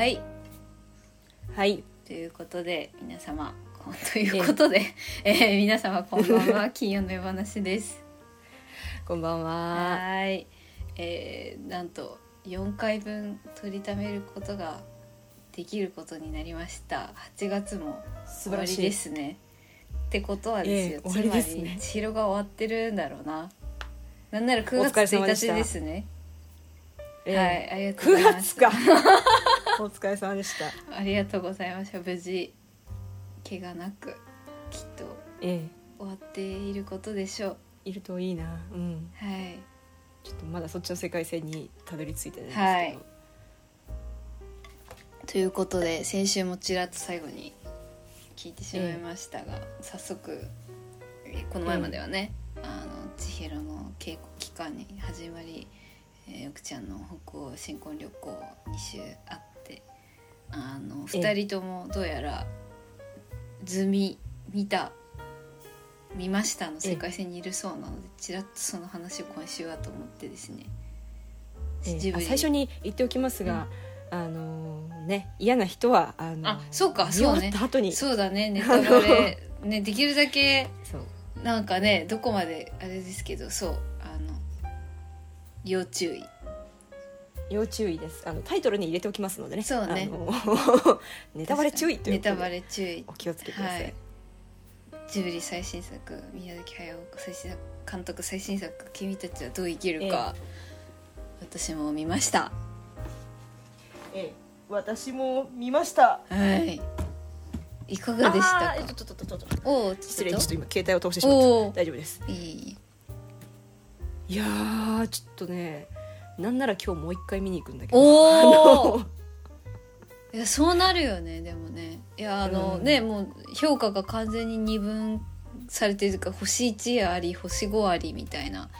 はい。はい。ということで皆様 ということで、えー皆様こんばんは 金曜の夜話です。こんばんは。はい。えー、なんと4回分取りためることができることになりました。8月も終わり素晴らしい。ですね。ってことはですよ、ええ終わりですね。つまり千尋が終わってるんだろうな。なんなら9お疲れ月1日様ですね。えーはいありがとうご9ざいました。月かお疲れ様でした。ありがとうございました。無事怪我なくきっとえ終わっていることでしょう。えいるといいな。うん。はい。ちょっとまだそっちの世界線にたどり着いてないんですけど、はい。ということで先週もちらっと最後に聞いてしまいましたが、早速えこの前まではね、あの千尋の稽古期間に始まり、えー、よくちゃんの北欧新婚旅行2週あってあのええ。2人ともどうやら図見見た見ましたの世界線にいるそうなのでちらっとその話を今週はと思ってですね。ええ。ジブリ。あ最初に言っておきますが、あのーね嫌な人はあのーあそうかそうね。った後に。そうだねネタバレ ねできるだけなんかねどこまであれですけどそうあの要注意要注意です。あのタイトルに入れておきますのでね。そうね。あの ネタバレ注意というネタバレ注意。お気をつけください、はい。ジブリ最新作宮崎駿最新作監督最新作「君たちはどう生きるか」私も見ました。ええ。私も見ました。はい。いかがでしたえちょっとちょっとちょっと。おお失礼ちょっと。今携帯を通してしまった。大丈夫です。いい。いやーちょっとねなんなら今日もう一回見に行くんだけど。おー。あの。いやそうなるよねでもね。いやあの、うん。ねもう評価が完全に二分されてるか星1あり星5ありみたいな。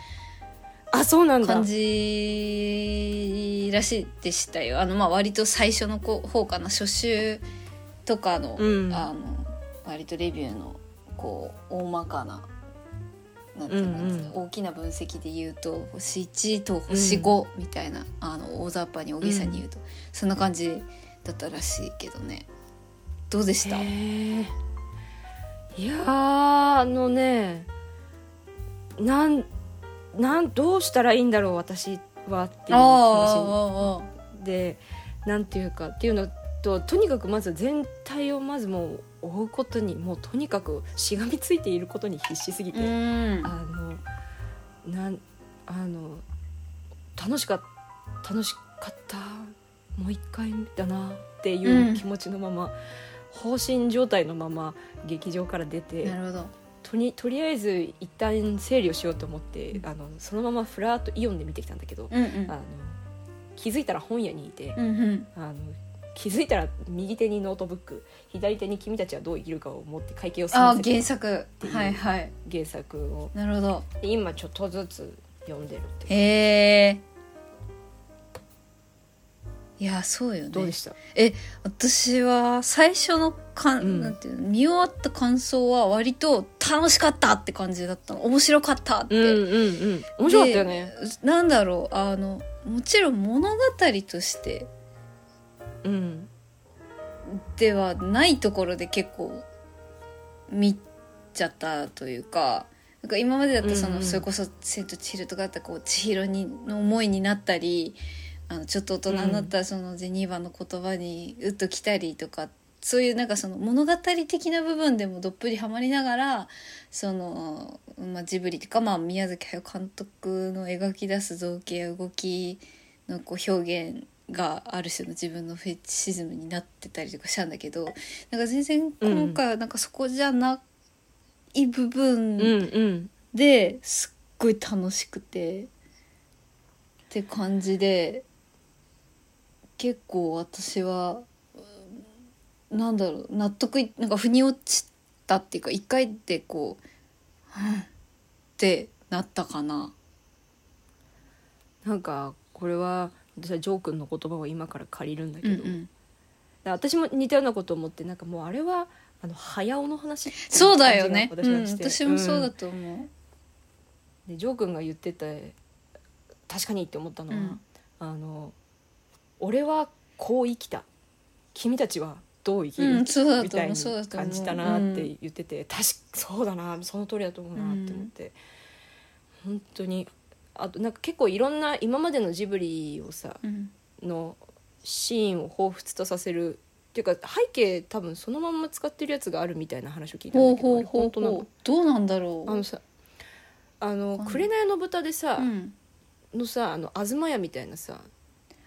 あそうなんだ。感じらしいでしたよ。あのまあ割と最初のこ方かな初週とかの,、うん。あの割とレビューのこう大まかななんていうのうんうん。大きな分析で言うと星1と星5みたいな、あの大雑把に大げさに言うと、そんな感じだったらしいけどね。どうでした？いやーあのねなんなんどうしたらいいんだろう私はっていう話あでなんていうかっていうのととにかくまず全体をまずもう追うことにもうとにかくしがみついていることに必死すぎて、うん。あのなんあの楽しかった楽しかったもう一回だなっていう気持ちのまま、放心状態のまま劇場から出てなるほど。とにとりあえず一旦整理をしようと思って、あのそのままフラーっとイオンで見てきたんだけど、うんうん。あの気づいたら本屋にいて、うんうん。あの気づいたら右手にノートブック左手に君たちはどう生きるかを持って会計を済ませて原作。はいはい。原作を。なるほど。で今ちょっとずつ読んでるってへえいやそうよね。どうでした？え私は最初のかん、うん。なんていうの？見終わった感想は割と楽しかったって感じだったの。面白かったって、うんうんうん。面白かったよね。でなんだろうあのもちろん物語としてうん。ではないところで結構見ちゃったというかなんか今までだったその、うんうん。それこそ「千と千尋」とかだったらこう千尋にの思いになったりあのちょっと大人になったらそのゼニーバの言葉にうっときたりとかそういうなんかその物語的な部分でもどっぷりハマりながらその、まあ、ジブリとか、まあ、宮崎駿監督の描き出す造形や動きのこう表現がある種の自分のフェチシズムになってたりとかしたんだけどなんか全然今回はなんかそこじゃない部うん分うんですっごい楽しくてって感じで結構私はうんなんだろう納得いなんか腑に落ちたっていうか一回でこう「はんってなったかな。なんかこれは私はジョー君の言葉を今から借りるんだけど、うんうん。で私も似たようなことを思ってなんかもうあれはあの早尾の話そうだよね、うん、私もそうだんと思う。でジョー君が言ってて確かにって思ったのは、うん。あの俺はこう生きた。君たちはどう生きる、うんそうみたいにそう。だと思う感じたなって言ってて、確かそうだなその通りだと思うなって思って、本当にあとなんか結構いろんな今までのジブリをさうん。のシーンを彷彿とさせるっていうか背景多分そのまんま使ってるやつがあるみたいな話を聞いたんだけど本当どうなんだろう？あのさあの「わかんない。紅の豚」でさ、うん、のさあの東屋みたいなさ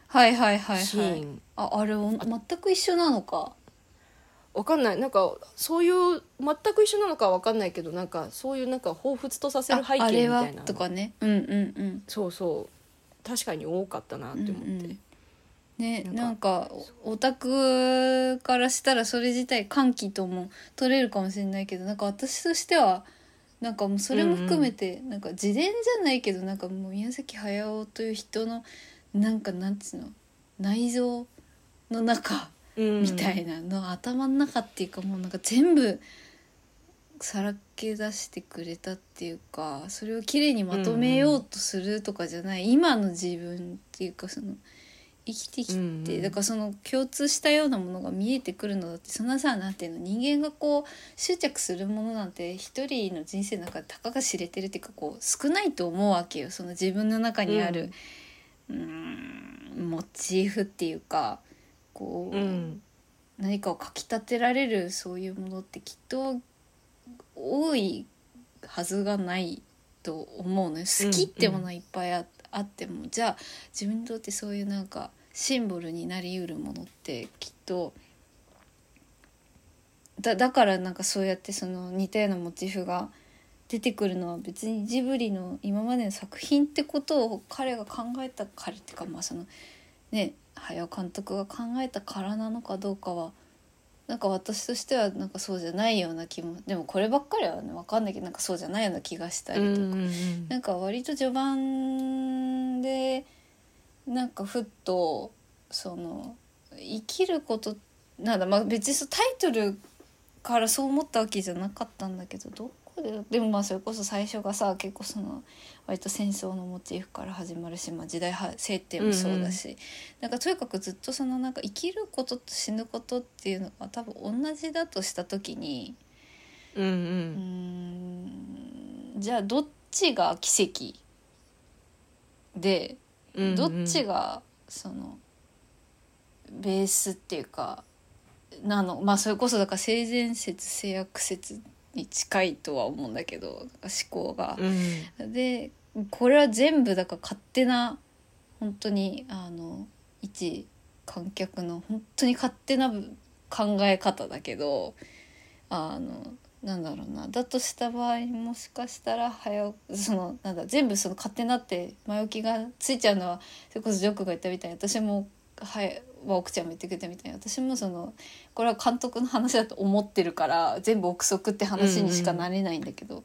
はいはいはいはい。シーン。ああれお全く一緒なのかわかんない。なんかそういう全く一緒なのかはわかんないけどなんかそういうなんか彷彿とさせる背景みたいなとかね。うんうんうん。そうそう。確かに多かったなって思って、うんうん。ねななんんかオタクからしたらそれ自体歓喜とも取れるかもしれないけどなんか私としてはなんかもうそれも含めて、なんか自伝じゃないけどなんかもう宮崎駿という人のなんかなんつうの？内臓の中うんみたいなの、頭の中っていうかもうなんか全部さらけ出してくれたっていうかそれをきれいにまとめようとするとかじゃない、今の自分っていうかその生きてきて、だからその共通したようなものが見えてくるのだってそんなさなんていうの人間がこう執着するものなんて一人の人生の中でたかが知れてるっていうかこう少ないと思うわけよ。その自分の中にある、うーんモチーフっていうかこう、うん。何かをかきたてられるそういうものってきっと多いはずがないと思うのよ。好きってものはいっぱいあ,、あってもじゃあ自分にとってそういうなんかシンボルになりうるものってきっとだだからなんかそうやってその似たようなモチーフが出てくるのは別にジブリの今までの作品ってことを彼が考えた彼っていうかまあそのね早尾監督が考えたからなのかどうかはなんか私としてはなんかそうじゃないような気もでもこればっかりはね分かんないけどなんかそうじゃないような気がしたりとか、うんうんうん。なんか割と序盤でなんかふっとその生きることなんだまあ別にそうタイトルからそう思ったわけじゃなかったんだけどどこででもまあそれこそ最初がさ結構その割と戦争のモチーフから始まるし、まあ、時代は設定もそうだし、なんかとにかくずっとそのなんか生きることと死ぬことっていうのが多分同じだとした時にうんううーんんじゃあどっちが奇跡でうんうん。どっちがそのベースっていうかなのまあそれこそだから性善説性悪説に近いとは思うんだけど思考が。うんでこれは全部だから勝手な本当にあの一観客の本当に勝手な考え方だけどあのなんだろうなだとした場合もしかしたら早起そのなんだ全部その勝手になって前置きがついちゃうのはそれこそジョックが言ったみたいに私もはいまあ奥ちゃんも言ってくれたみたいに私もそのこれは監督の話だと思ってるから全部憶測って話にしかなれないんだけど、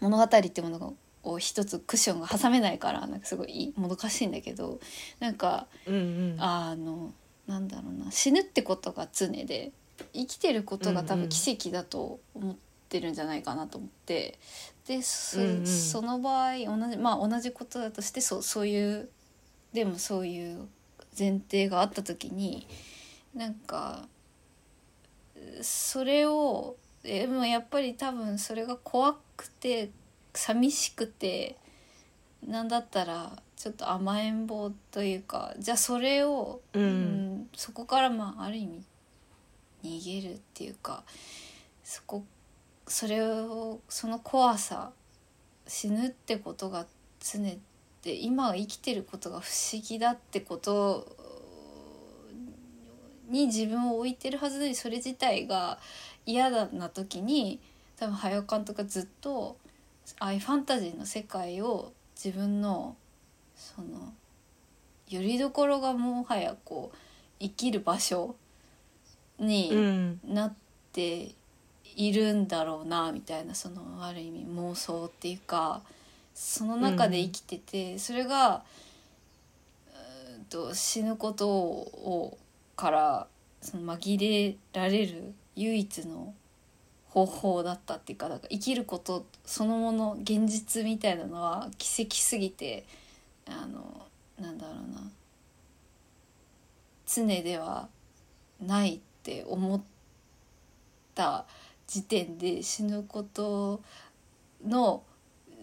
物語ってものがを一つクッションが挟めないからなんかすごいもどかしいんだけどなんかうんうん。あのなんだろうな死ぬってことが常で生きてることが多分うんうん。奇跡だと思ってるんじゃないかなと思ってでそ,、うんうん。その場合同じまあ同じことだとしてそうそういうでもそういう前提があった時になんかそれをでもやっぱり多分それが怖くて寂しくてなんだったらちょっと甘えん坊というかじゃあそれを、うん。うんそこからまあある意味逃げるっていうかそこそれをその怖さ死ぬってことが常で今生きてることが不思議だってことに自分を置いてるはずでそれ自体が嫌だな時に多分早尾監督がずっとああいうファンタジーの世界を自分のそのよりどころがもはやこう生きる場所うにん。なっているんだろうなみたいなそのある意味妄想っていうかその中で生きてて、それがうーんと死ぬことをからその紛れられる唯一の方法だったっていうかだから生きることそのもの現実みたいなのは奇跡すぎてあのなんだろうな常ではないって思った時点で死ぬことの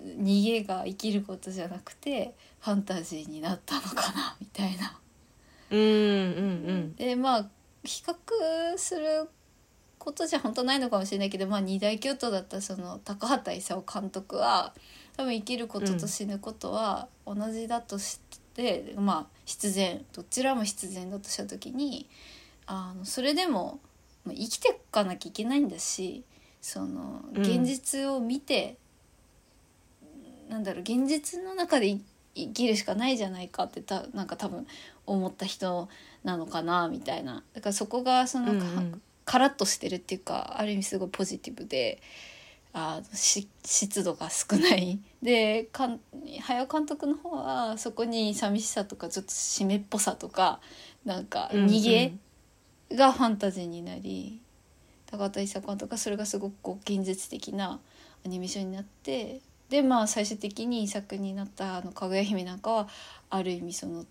逃げが生きることじゃなくてファンタジーになったのかなみたいな。うんうんでまあ比較することじゃ本当ないのかもしれないけど、まあ、二大巨頭だったその高畑勲監督は多分生きることと死ぬことは同じだとして、まあ必然どちらも必然だとした時にあのそれでもまあ生きていかなきゃいけないんだしそのうん現実を見て、なんだろう現実の中でい生きるしかないじゃないかってたなんか多分思った人なのかなみたいな。だからそこがその、うんうん。カラッとしてるっていうかある意味すごいポジティブであ湿度が少ない。でかん早尾監督の方はそこに寂しさとかちょっと湿っぽさとかなんか逃げがファンタジーになり、高畑勲監督はそれがすごくこう現実的なアニメーションになってでまあ最終的に作になったあの「かぐや姫」なんかはある意味その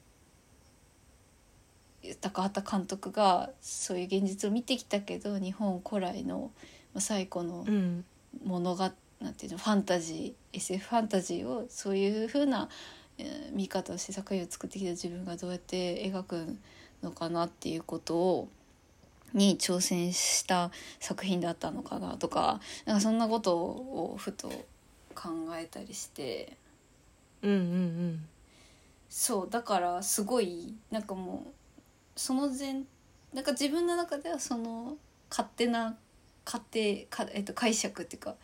高畑監督がそういう現実を見てきたけど日本古来のまあ最古のうん。物がなんていうのファンタジー SF ファンタジーをそういう風な、えー見方をして作品を作ってきた自分がどうやって描くのかなっていうことをに挑戦した作品だったのかなとかなんかそんなことをふと考えたりして。うんうんそうだからすごいなんかもうその前なんか自分の中ではその勝手な勝手か、えっと、解釈っていうか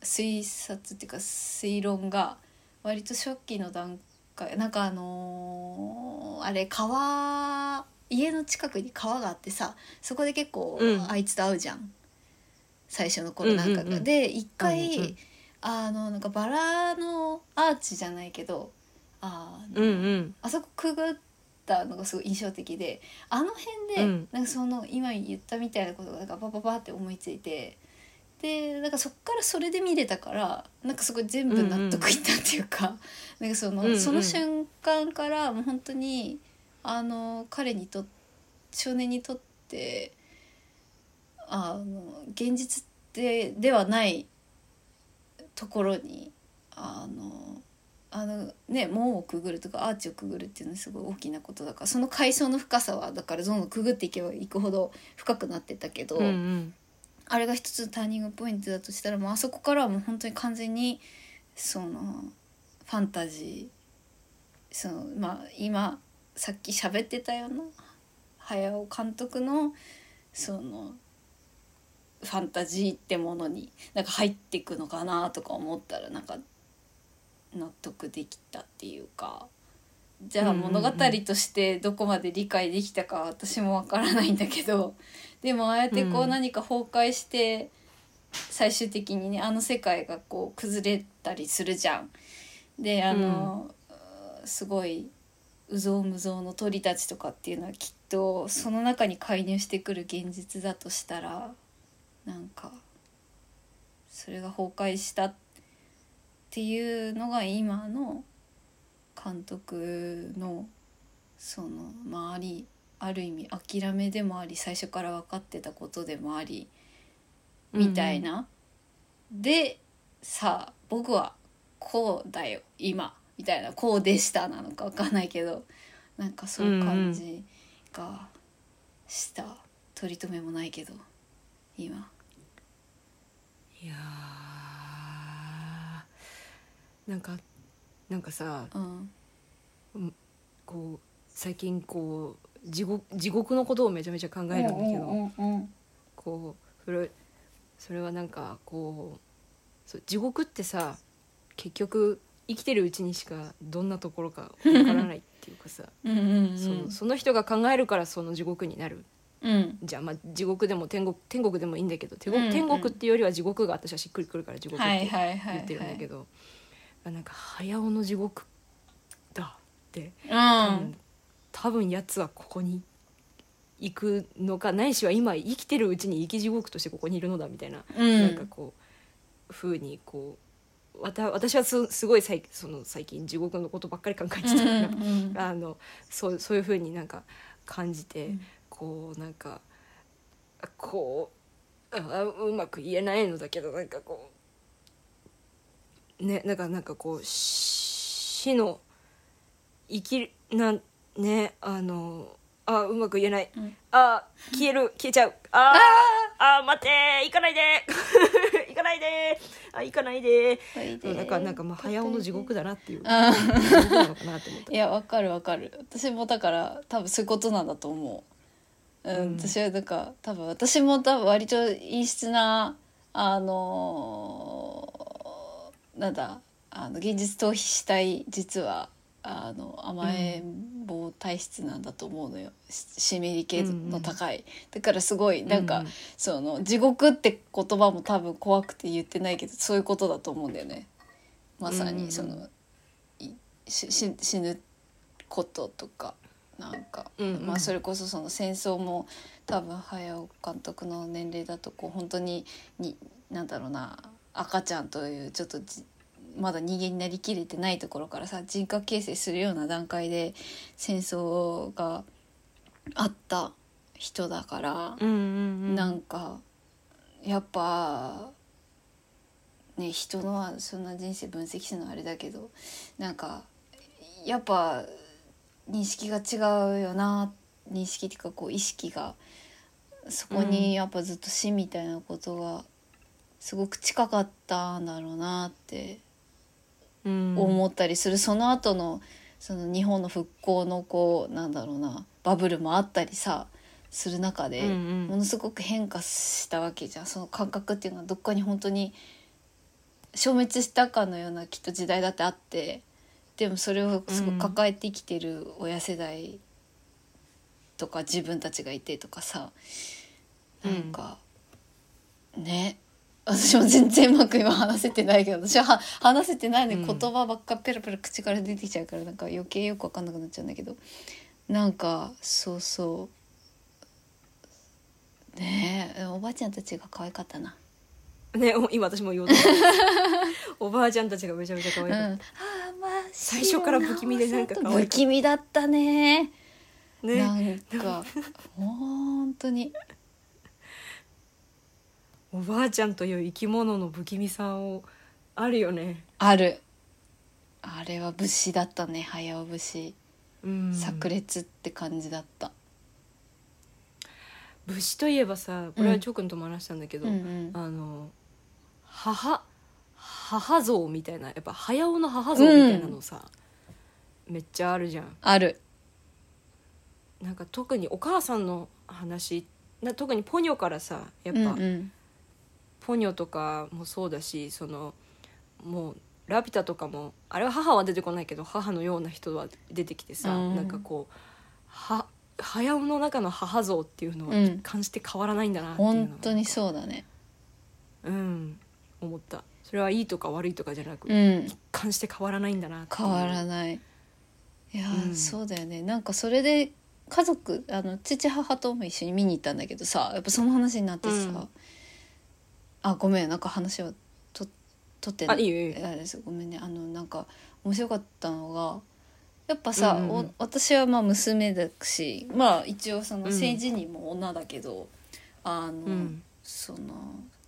推察っていうか推論が割と初期の段階なんかあのーあれ川家の近くに川があってさそこで結構うん。あいつと会うじゃん、最初の頃なんかが。うんうんうん。で一回、うんうんあのなんかバラのアーチじゃないけどあの、うんうん。あそこくぐったのがすごい印象的であの辺で、うん。なんかその今言ったみたいなことがなんかパパパって思いついてでなんかそっからそれで見れたからなんかすごい全部納得いったっていうか、なんかその、うんうん。その瞬間からもう本当にあの彼にと少年にとってあの現実でではないところにあのあのね門をくぐるとかアーチをくぐるっていうのはすごい大きなことだからその階層の深さはだからどんどんくぐっていけばいくほど深くなってったけど、うんうん。あれが一つのターニングポイントだとしたらもうあそこからはもう本当に完全にそのファンタジーそのまあ今さっき喋ってたような早尾監督のそのファンタジーってものになんか入っていくのかなとか思ったらなんか納得できたっていうかじゃあ物語としてどこまで理解できたか私もわからないんだけど でもああやってこう何か崩壊して最終的にねあの世界がこう崩れたりするじゃん。であの、すごいうぞうむぞうの鳥たちとかっていうのはきっとその中に介入してくる現実だとしたらなんかそれが崩壊したっていうのが今の監督のその周りある意味諦めでもあり最初から分かってたことでもありみたいな。でさあ僕はこうだよ今みたいなこうでしたなのか分かんないけどなんかそういう感じがした、取り留めもないけど今。いやー。なんかなんかさうん。こう最近こう地獄地獄のことをめちゃめちゃ考えるんだけど、うんうんこうそれそれはなんかこう地獄ってさ結局生きてるうちにしかどんなところかわからないっていうかさ、うんその人が考えるからその地獄になるうん。じゃあまあ地獄でも天国天国でもいいんだけど天国,、うんうん。天国っていうよりは地獄が私はしっくりくるから地獄ってはいはいはい言ってるんだけど、あなんか早尾の地獄だってう多ん。分多分やつはここに行くのかないしは今生きてるうちに生き地獄としてここにいるのだみたいな、うん。なんかこう風にこうわた私はすすごい最その最近地獄のことばっかり考えてたから、うんうん。あのそうそういう風になんか感じて、うんここうなんかこうあうまく言えないのだけどなんかこうねなんかなんかこう死の生きなんねあのあうまく言えない、うん。あ消える消えちゃう。あー。あー待って 行かないで。行かないで。あ行かないで。だからなんかまあ早尾の地獄だなっていう。いやわかるわかる。私もだから多分そういうことなんだと思う、うんうん私はなんか多分私も多分割と陰湿なあのーなんだあの現実逃避したい実はあの甘えん坊体質なんだと思うのよ、し湿り気の高い、だからすごいなんか、うんその地獄って言葉も多分怖くて言ってないけどそういうことだと思うんだよね。まさうんうんうん。死ぬこととかなんか、うんうん。まあそれこそその戦争も多分早尾監督の年齢だとこう本当にになんだろうな赤ちゃんというちょっとじまだ人間になりきれてないところからさ人格形成するような段階で戦争があった人だから、うんうんうん。なんかやっぱね人のそんな人生分析するのはあれだけどなんかやっぱ認識が違うよな認識っていうかこう意識がそこにやっぱずっと死みたいなことがすごく近かったんだろうなってうん。思ったりする、その後のその日本の復興のこうなんだろうなバブルもあったりさする中で、うんうん。ものすごく変化したわけじゃん。その感覚っていうのはどっかに本当に消滅したかのようなきっと時代だってあってでもそれをすごく抱えて生きてる親世代とか自分たちがいてとかさなんか、ね。私も全然うまく今話せてないけど私はは話せてないのにうん。言葉ばっかペラペラ口から出てきちゃうからなんか余計よく分かんなくなっちゃうんだけどなんかそうそう。ねえおばあちゃんたちが可愛かったな。ねお今私も言おうと おばあちゃんたちがめちゃめちゃ可愛うん、まあ最初から不気味でなんか不気味だったね。たね。なんか本当に。おばあちゃんという生き物の不気味さをあるよね。ある。あれは武士だったね。早尾武士。うん。炸裂って感じだった、武士といえばさこれはジョー君とも話したんだけど、うんうん。あの母母像みたいなやっぱ早尾の母像みたいなのさ、めっちゃあるじゃん。ある。なんか特にお母さんの話な特にポニョからさやっぱ、うんうん。ポニョとかもそうだしそのもうラピュタとかもあれは母は出てこないけど母のような人は出てきてさ、うん。なんかこうは早尾の中の母像っていうのはうん。一貫して変わらないんだなっていうのは本当にそうだね。うん思った。それはいいとか悪いとかじゃなく、うん。一貫して変わらないんだな変わらない。いやー、うん。そうだよね。なんかそれで家族あの父母とも一緒に見に行ったんだけどさやっぱその話になってさ、うん。あごめんなんか話をと取ってあいいよいいよ。あれですごめんね。あのなんか面白かったのがやっぱさ、うんうん私はまあ娘だしまあ一応そのうん。性自認も女だけど、あの、うん。その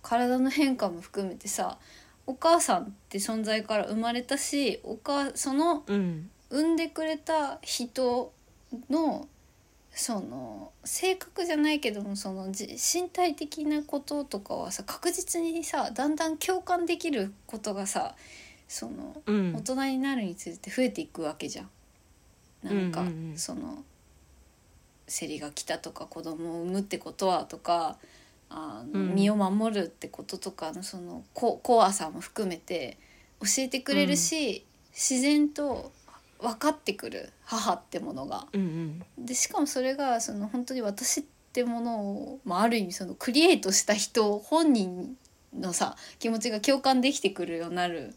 体の変化も含めてさお母さんって存在から生まれたしお母そのうん。産んでくれた人のその性格じゃないけどもそのじ身体的なこととかはさ確実にさだんだん共感できることがさそのうん。大人になるにつれて増えていくわけじゃん。なんか、うんうんうんその生理が来たとか子供を産むってことはとかあの、うん。身を守るってこととかのそのこ怖さも含めて教えてくれるし、自然と分かってくる母ってものが。うんでしかもそれがその本当に私ってものを、まあ、ある意味そのクリエイトした人本人のさ気持ちが共感できてくるようになる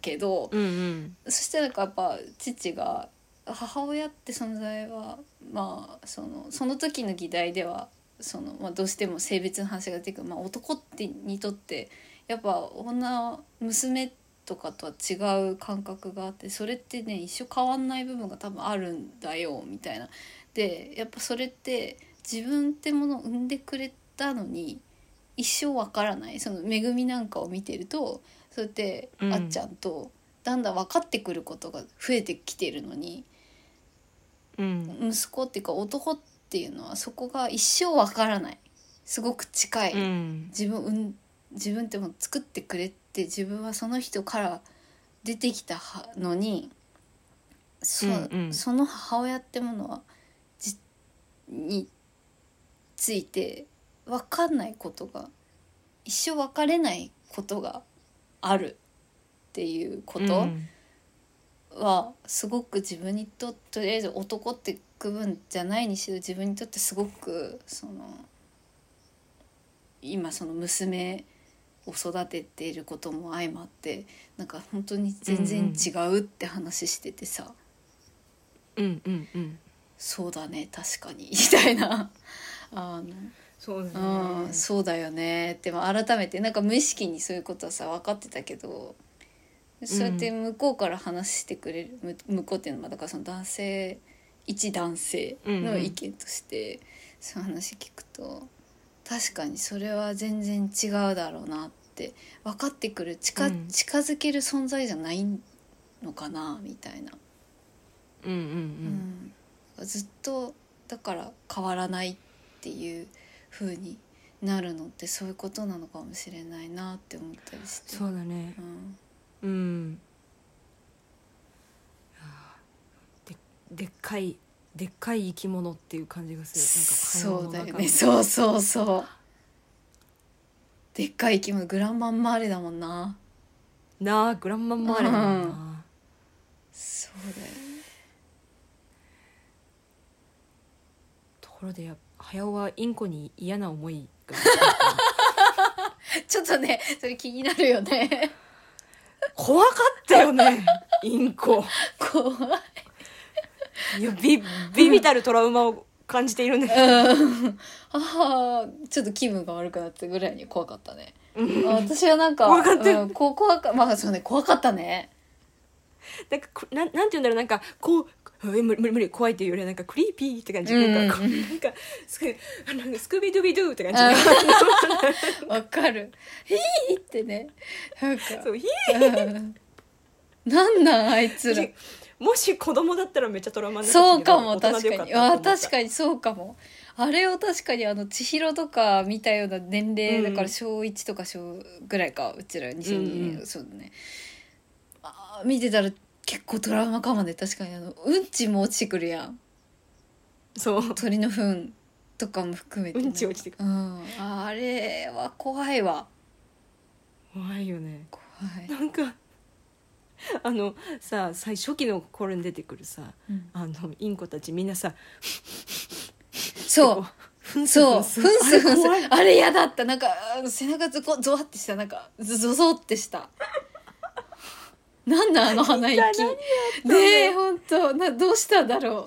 けど、うんうん。そしてなんかやっぱ父が母親って存在はまあそのその時の議題ではその、まあ、どうしても性別の話が出てくる、まあ、男ってにとってやっぱ女娘とかとは違う感覚があってそれってね一生変わんない部分が多分あるんだよみたいな。でやっぱそれって自分ってものを産んでくれたのに一生わからない。その恵みなんかを見てるとそうやってうん。あっちゃんとだんだん分かってくることが増えてきてるのに、うん。息子っていうか男っていうのはそこが一生わからない。すごく近い、うん。自分うん自分ってもの作ってくれて自分はその人から出てきたはのにそ,、うんうん。その母親ってものはじについて分かんないことが一生分かれないことがあるっていうこと。うん。はすごく自分にととりあえず男って区分じゃないにしろ自分にとってすごくその今その娘を育てていることも相まってなんか本当に全然違うって話しててさ、うんうんうん。そうだね確かに。みたいな。あのそうだうん、ねそうだよねってまあ改めてなんか無意識にそういうことはさ分かってたけどそうやって向こうから話してくれる、む向こうっていうのはだからその男性一男性の意見として、そういう話聞くと確かにそれは全然違うだろうなって分かってくる近,、うん。近づける存在じゃないのかなみたいな、うんうん。うん。ずっとだから変わらないっていう風になるのってそういうことなのかもしれないなって思ったりして。そうだね。うん。うんあーででっかいでっかい生き物っていう感じがする。そうだよなんかね。そうそうそう。でっかい生き物グランマンマーレだもんな。なあグランマンマーレだもんな、そうだよ。ねところでや早尾はインコに嫌な思いが ちょっとねそれ気になるよね。怖かったよねインコ。怖いいやビビビたるトラウマを感じているんだけどうん。ああちょっと気分が悪くなったぐらいに怖かったね。あ私はなんか怖かった。うん、怖かまあそうね怖かったね。なんかこなんなんて言うんだろうなんかこうえ無理無理無理怖いっていうよりはなんかクリーピーって感じ、うん。なんかこうなんかすあなんかスクービードゥビドゥって感じ、わかる。ヒーってね。なんか。そうひうんなんなんあいつら。もし子供だったらめっちゃトラウマになそうかも確かに。あ確かにそうかも。あれを確かにあの千尋とか見たような年齢、うんだから小1とか小ぐらいかうちら2002年、うんうん。そうだね。あー見てたら結構トラウマかもね。確かにあのうんちも落ちてくるやん。そう。鳥の糞とかも含めて、うんち落ちてくる。うん。あれは怖いわ。怖いよね。怖い、なんか あのさ最初期の頃に出てくるさうんあのインコたちみんなさそうふんすそう、ふふんすふんすあれ嫌だった。なんか、背中ずこ、ゾワってした。なんか、ゾゾゾってした。なんだあの鼻息。ねえ、ほんと。な、どうしたんだろ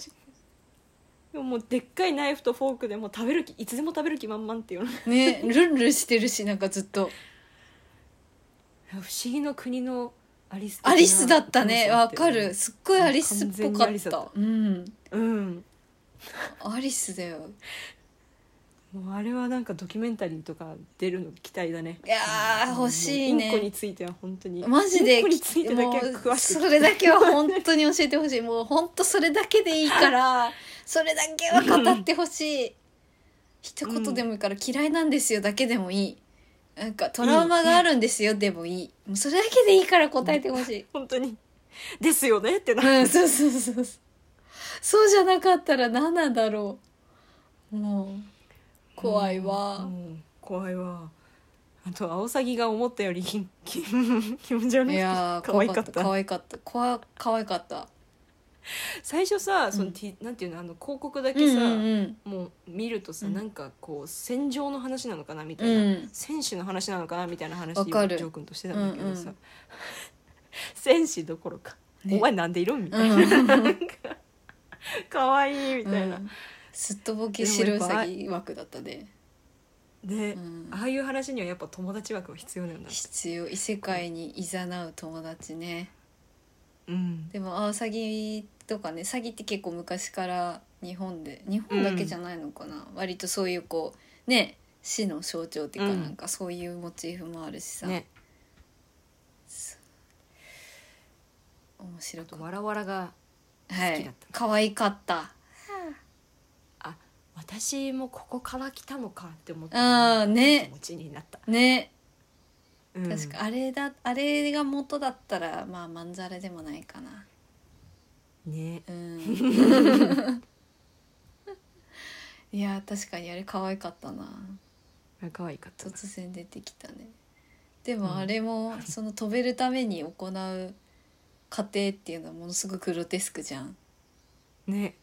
でももうでっかいナイフとフォークでもう食べる気いつでも食べる気満々っていう。ねルンルンしてるし、なんかずっと。不思議の国のアリスアリスだったね。わかる。すっごいアリスっぽかった。うん。うんアリスだよ。もうあれはなんかドキュメンタリーとか出るの期待だねいやー、欲しいもうインコにね。ついては本当にマジで、インコについてだけ詳しくそれだけは本当に教えてほしい。もう本当それだけでいいから、それだけは語ってほしい。一言でもいいから嫌いなんですよだけでもいい。なんかトラウマがあるんですよでもいい。もうそれだけでいいから答えてほしい。本当にですよねってなうん、そうそうそうそう。そうじゃなかったら何なんだろう。もう、怖いわ。うん怖いわあとアオサギが思ったより気持ち悪いいやー、可愛かった可愛かった。怖可愛かった。最初さその、なんていうのあの広告だうけさ、んうんもう見るとさ、うん。なんかこう戦場の話なのかなみたういな、ん。戦士の話なのかなみたいな話をジわかる。ョー君としてたんだけどさ、うんうん。戦士どころか、ね。お前なんでいるんみうたいな、ん。可愛いみたいな、うん。すっとぼけ白うさぎ枠だったね。で、うん。ああいう話にはやっぱ友達枠は必要なんだ必要。異世界に誘う友達ねうん。でもアオサギとかねサギって結構昔から日本で日本だけじゃないのかな、割とそういうこうね死の象徴っていうか、うん。なんかそういうモチーフもあるしさ、ね。面白かっわらわらがたはい。好きだった。可愛かった。あ私もここから来たのかって思ってね。気持ちになった、ねうん。確かあれだあれが元だったらまあまんざらでもないかな。ね。うん。いや確かにあれ可愛かったな。あ可愛かったな。突然出てきたね。でもうん。あれもその飛べるために行う過程っていうのはものすごくグロテスクじゃん。ね。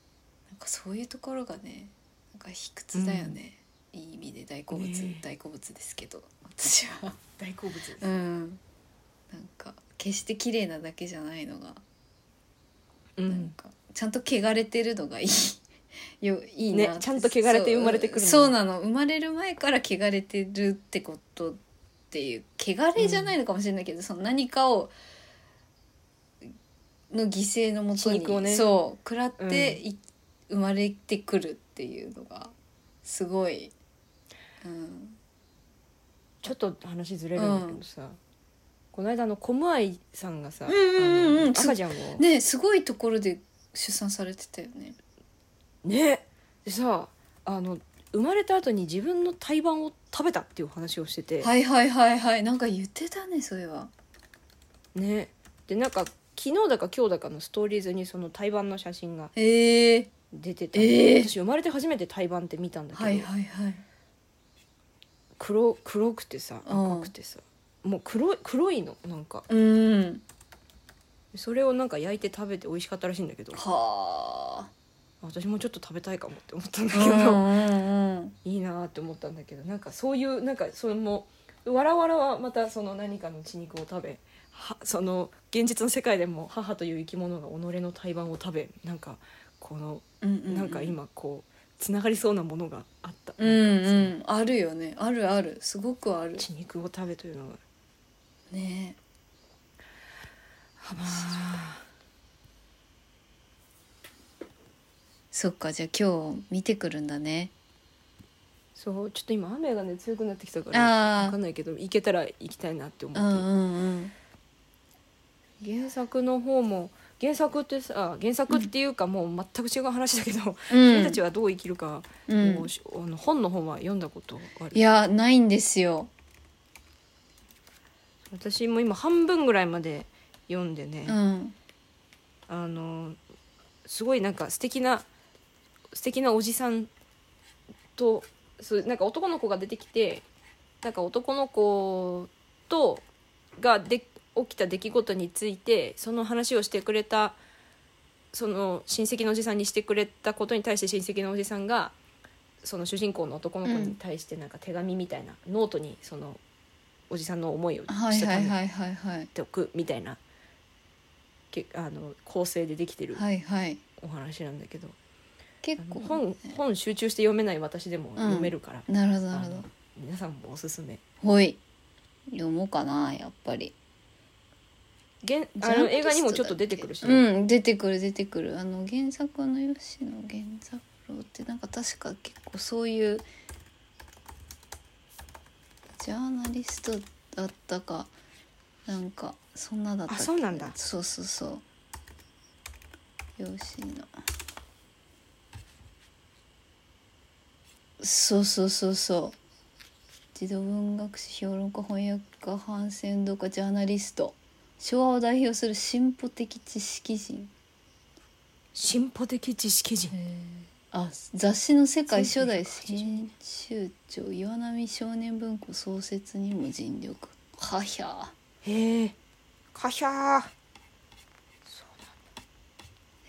なんかそういうところがねなんか卑屈だよね、いい意味で大好物、ね大好物ですけど私は大好物です、うん。なんか決して綺麗なだけじゃないのが、うん、なんかちゃんと汚れてるのがいい。よいいなって。ねちゃんと汚れて生まれてくるのそうそうなの。生まれる前から汚れてるってことっていう汚れじゃないのかもしれないけど、その何かをの犠牲のもとに、血肉をね。そう食らってい、生まれてくるっていうのがすごい、うん、ちょっと話ずれるんだけどさ、この間あのコムアイさんがさ、うんうんうん赤ちゃんを。ねすごいところで出産されてたよね。ね。でさあの生まれた後に自分の胎盤を食べたっていう話をしてて、はいはいはいはい。なんか言ってたねそれは。ね。でなんか昨日だか今日だかのストーリーズにその胎盤の写真がええ出てた、えー。私生まれて初めて胎盤って見たんだけど、はいはいはい。黒黒くてさうん赤くてさ、もう黒い黒いのなんかうん。それをなんか焼いて食べて美味しかったらしいんだけどは私もちょっと食べたいかもって思ったんだあ。けど、うん。いいなって思ったんだけどなんかそういうなんかそれもわらわらはまたその何かの血肉を食べはその現実の世界でも母という生き物が己の胎盤を食べなんかこのうんうんうんなんか。今こうつながりそうなものがあった、うんうなん。あるよね。あるある。すごくある。血肉を食べというのがね。あまあ。そっか。じゃあ今日見てくるんだね。そう。ちょっと今雨がね強くなってきたから分かんないけど行けたら行きたいなって思って。る、うんうんうん。原作の方も原作ってさ原作っていうかもう全く違う話だけど、う君たんちはどう生きるか、うん。もうしあの本の本は読んだことある？いやないんですよ。私も今半分ぐらいまで読んでね、うん。あのすごいなんか素敵な素敵なおじさんとそうなんか男の子が出てきてなんか男の子とがで起きた出来事についてその話をしてくれたその親戚のおじさんにしてくれたことに対して親戚のおじさんがその主人公の男の子に対してなんか手紙みたいな、ノートにそのおじさんの思いをはいしたためはいはいはいはい。ておくみたいなけあの構成でできてるはいはい。お話なんだけど、結構本本集中して読めない私でも読めるから、なるほどなるほあの皆さんもおすすめ。どほい。読もうかなやっぱり原あの映画にもちょっと出てくるしね、うん出てくる出てくる。あの原作の吉野源三郎ってなんか確か結構そういうジャーナリストだったかなんかそんなだったあそうなんだ。そうそうそう。吉野。そうそうそうそう。児童文学史評論家翻訳家反戦運動家ジャーナリスト昭和を代表する進歩的知識人。進歩的知識人。あ雑誌の世界初代1980編集長岩波少年文庫創設にも尽力。はひゃへえかひゃー。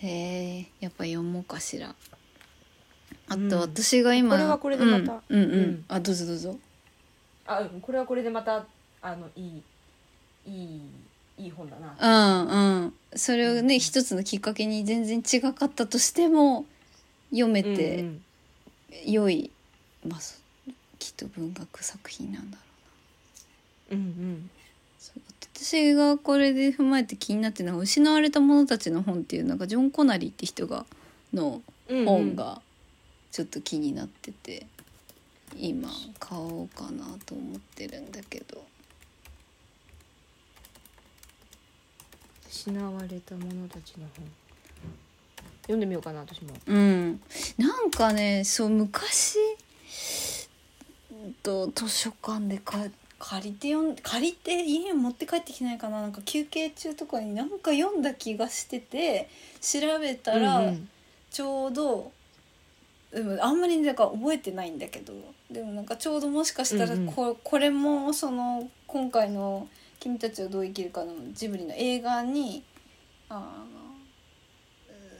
へえやっぱ読もうかしら。あうん。と私が今、これはこれでまた。うん、うんうん。うん。あどうぞどうぞ。あうん。これはこれでまたあのいいいいいい本だな。うんうん。それをね一つのきっかけに全然違かったとしても読めうんてうん。良い、まあそきっと文学作品なんだろううんうん。私がこれで踏まえて気になってるのは「失われた者たちの本」っていうなんかジョン・コナリーって人がの本がちょっと気になってて、今買おうかなと思ってるんだけど失われた者たちの本。読んでみようかな私も。うん。なんかねそう昔うんと図書館でか借りて読ん借りて家に持って帰ってきてないかな。なんか休憩中とかになんか読んだ気がしてて調べたら、うんうん。ちょうどでもあんまりだから覚えてないんだけど。でもなんかちょうどもしかしたらうんうん。こ,、これもその今回の「君たちはどう生きるか」のジブリの映画にあの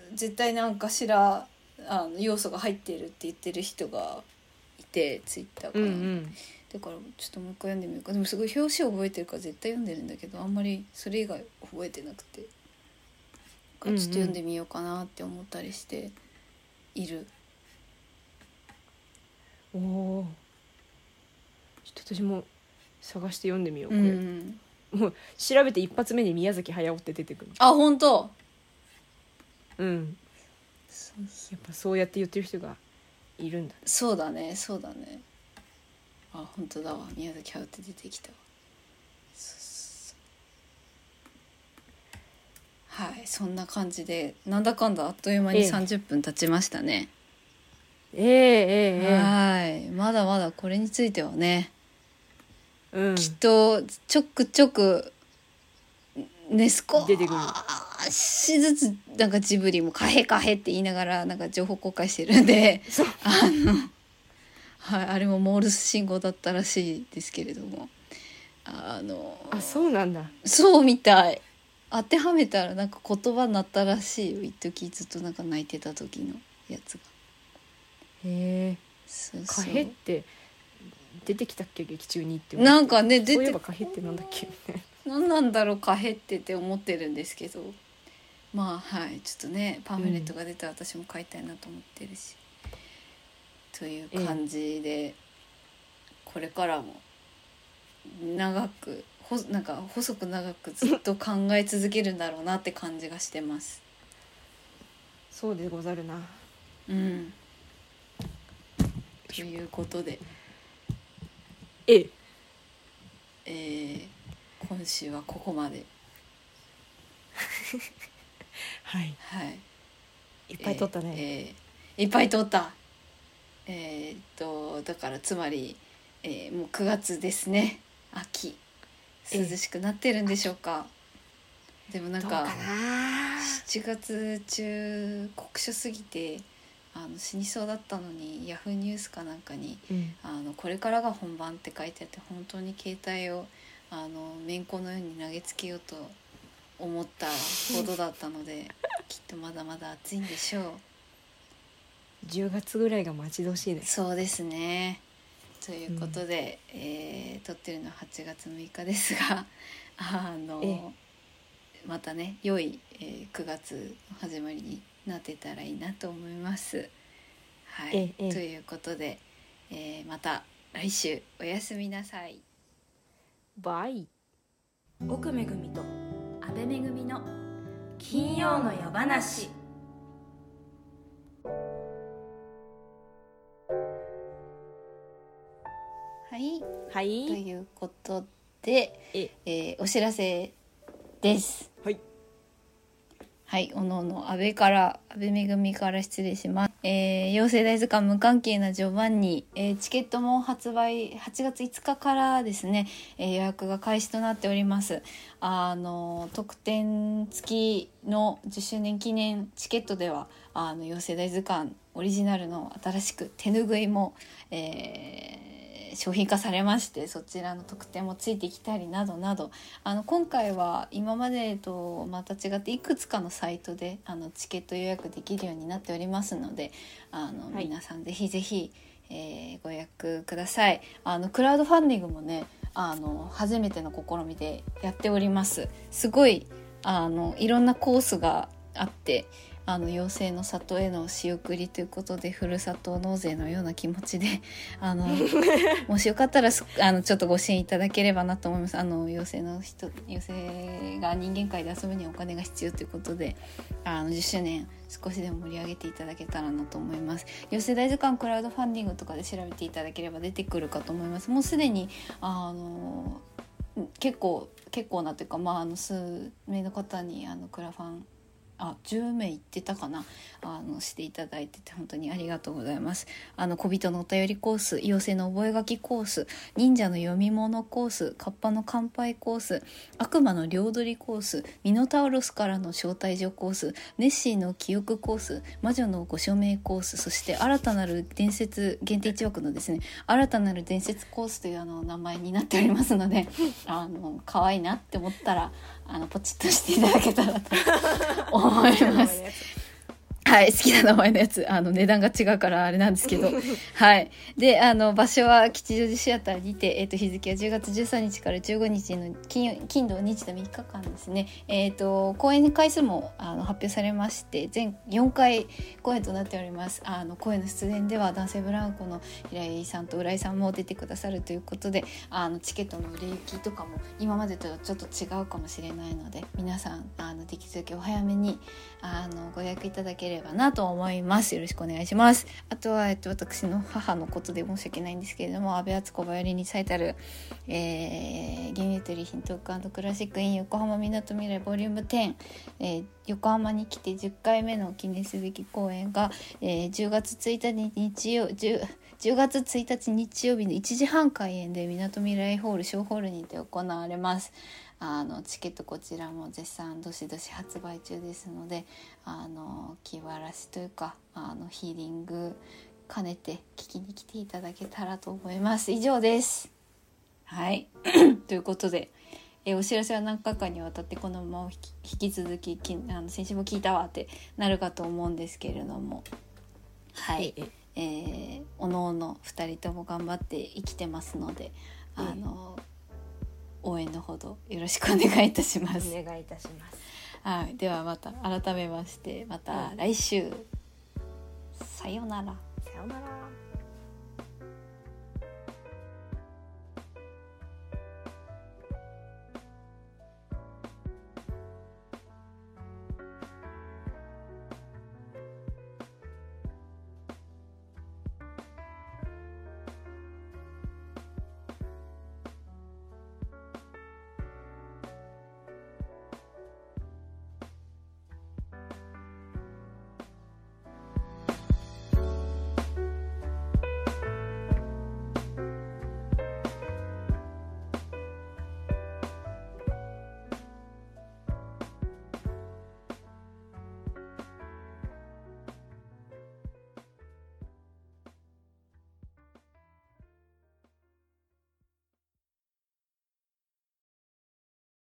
うん絶対なんかしらあの要素が入ってるって言ってる人がいてツイッターかうら、んうん。だからちょっともう一回読んでみようか。でもすごい表紙覚えてるから絶対読んでるんだけどあんまりそれ以外覚えてなくて。ちょっと読んでみようかなって思ったりしている。おおちょっと私も探して読んでみようこうれ、ん、もう調べて一発目に宮崎駿って出てくる。あ本当。うん。やっぱそうやって言ってる人がいるんだそうだねそうだね。あ本当だわ。宮崎駿って出てきたわ。はいそんな感じでなんだかんだあっという間にええ。30分経ちましたね、えええええはい。まだまだこれについてはね、えうん。きっとちょくちょくね少出てくる。しずつなんかジブリも「カヘカヘ」って言いながらなんか情報公開してるんであの、はい、あれもモールス信号だったらしいですけれども。あのあそうなんだ。そうみたい。当てはめたらなんか言葉になったらしいよ一時ずっとなんか泣いてた時のやつが。へえそうカそう。ヘって出てきたっけ劇中にって思ってなんかね出てそういえばカヘってなんだっけ何なんだろうカヘってって思ってるんですけど。まあはいちょっとねパンフレットが出たら私も買いたいなと思ってるし、という感じで、これからも長くほなんか細く長くずっと考え続けるんだろうなって感じがしてます。そうでござるな。うん、ということで、ええ。えー今週はここまで。はい。はい。いっぱい撮ったね、えーいっぱい撮った。えーっとだからつまり、えーもう9月ですね。秋。え涼しくなってるんでしょうか、でもなんかかな。7月中酷暑すぎてあの死にそうだったのにヤフーニュースかなんかにうんあの「これからが本番」って書いてあって本当に携帯をあのめんこのように投げつけようと思ったほどだったので きっとまだまだ暑いんでしょう。10月ぐらいが待ち遠しいですそうですね。ということで、えー撮ってるのは8月6日ですがあのえまたね良い、えー9月の始まりになってたらいいなと思います。はい、ええええ。ということで、えーまた来週おやすみなさい。バイ。奥めぐみと安倍めぐみの金曜の夜話。はい。はといいうことで、え。えーお知らせです。はいはい、おのおの安倍から安倍めぐみから失礼します。えー、妖精大図鑑無関係なジョバンニ、えーチケットも発売8月5日からですね、えー予約が開始となっております。あの特典付きの10周年記念チケットではあの妖精大図鑑オリジナルの新しく手ぬぐいも、えー商品化されましてそちらの特典もついてきたりなどなどあの今回は今までとまた違っていくつかのサイトであのチケット予約できるようになっておりますのであの、はい。皆さんぜひぜひ、えーご予約ください。あのクラウドファンディングもねあの初めての試みでやっております。すごいあのいろんなコースがあってあの妖精の里への仕送りということでふるさと納税のような気持ちで あの もしよかったらすあのちょっとご支援いただければなと思います。あの妖精の人妖精が人間界で遊ぶにはお金が必要ということであの10周年少しでも盛り上げていただけたらなと思います。妖精大図鑑クラウドファンディングとかで調べていただければ出てくるかと思います。もうすでにあの結構結構なというか、まあ、あの数名の方にあのクラファンあ10名言ってたかな。あのしていただいてて本当にありがとうございます。あの小人のお便りコース妖精の覚書コース忍者の読み物コースカッパの乾杯コース悪魔の両取りコースミノタウロスからの招待状コースネッシーの記憶コース魔女のご署名コースそして新たなる伝説限定1枠のですね新たなる伝説コースというあの名前になっておりますのであの可愛いなって思ったらあのポチッとしていただけたらと思います。はい、好きな名前のやつ、あの、値段が違うからあれなんですけど。はい。で、あの、場所は吉祥寺シアターにて、えっ、と、日付は10月13日から15日の金曜金土日と3日間ですね。えっ、と、公演回数もあの発表されまして、全4回公演となっております。あの、声の出演では男性ブランコの平井さんと浦井さんも出てくださるということで、あの、チケットの売れ行きとかも今までとはちょっと違うかもしれないので、皆さん、あの、できるだけお早めに、あの、ご予約いただければなと思います。よろしくお願いします。あとは、えっと、私の母のことで申し訳ないんですけれども、安倍敦子バイオリンにサイタル、えー、ゲミュートリーヒントーククラシックイン横浜みなとみらいボリューム10、えー、横浜に来て10回目の記念すべき公演が、えー、10月1日日曜 10, 10月1日日曜日の1時半開演でみなとみらいホール小ホールにて行われます。あのチケットこちらも絶賛どしどし発売中ですのであの気晴らしというかあのヒーリング兼ねて聞きに来ていただけたらと思います。以上です。はい。ということでえお知らせは何回かにわたってこのまま引き続ききあの先週も聞いたわってなるかと思うんですけれども。はい。ええー、おのおの2人とも頑張って生きてますのであの、応援のほどよろしくお願いいたします。お願いいたしますはい、ではまた改めましてまた来週、さようなら。さようなら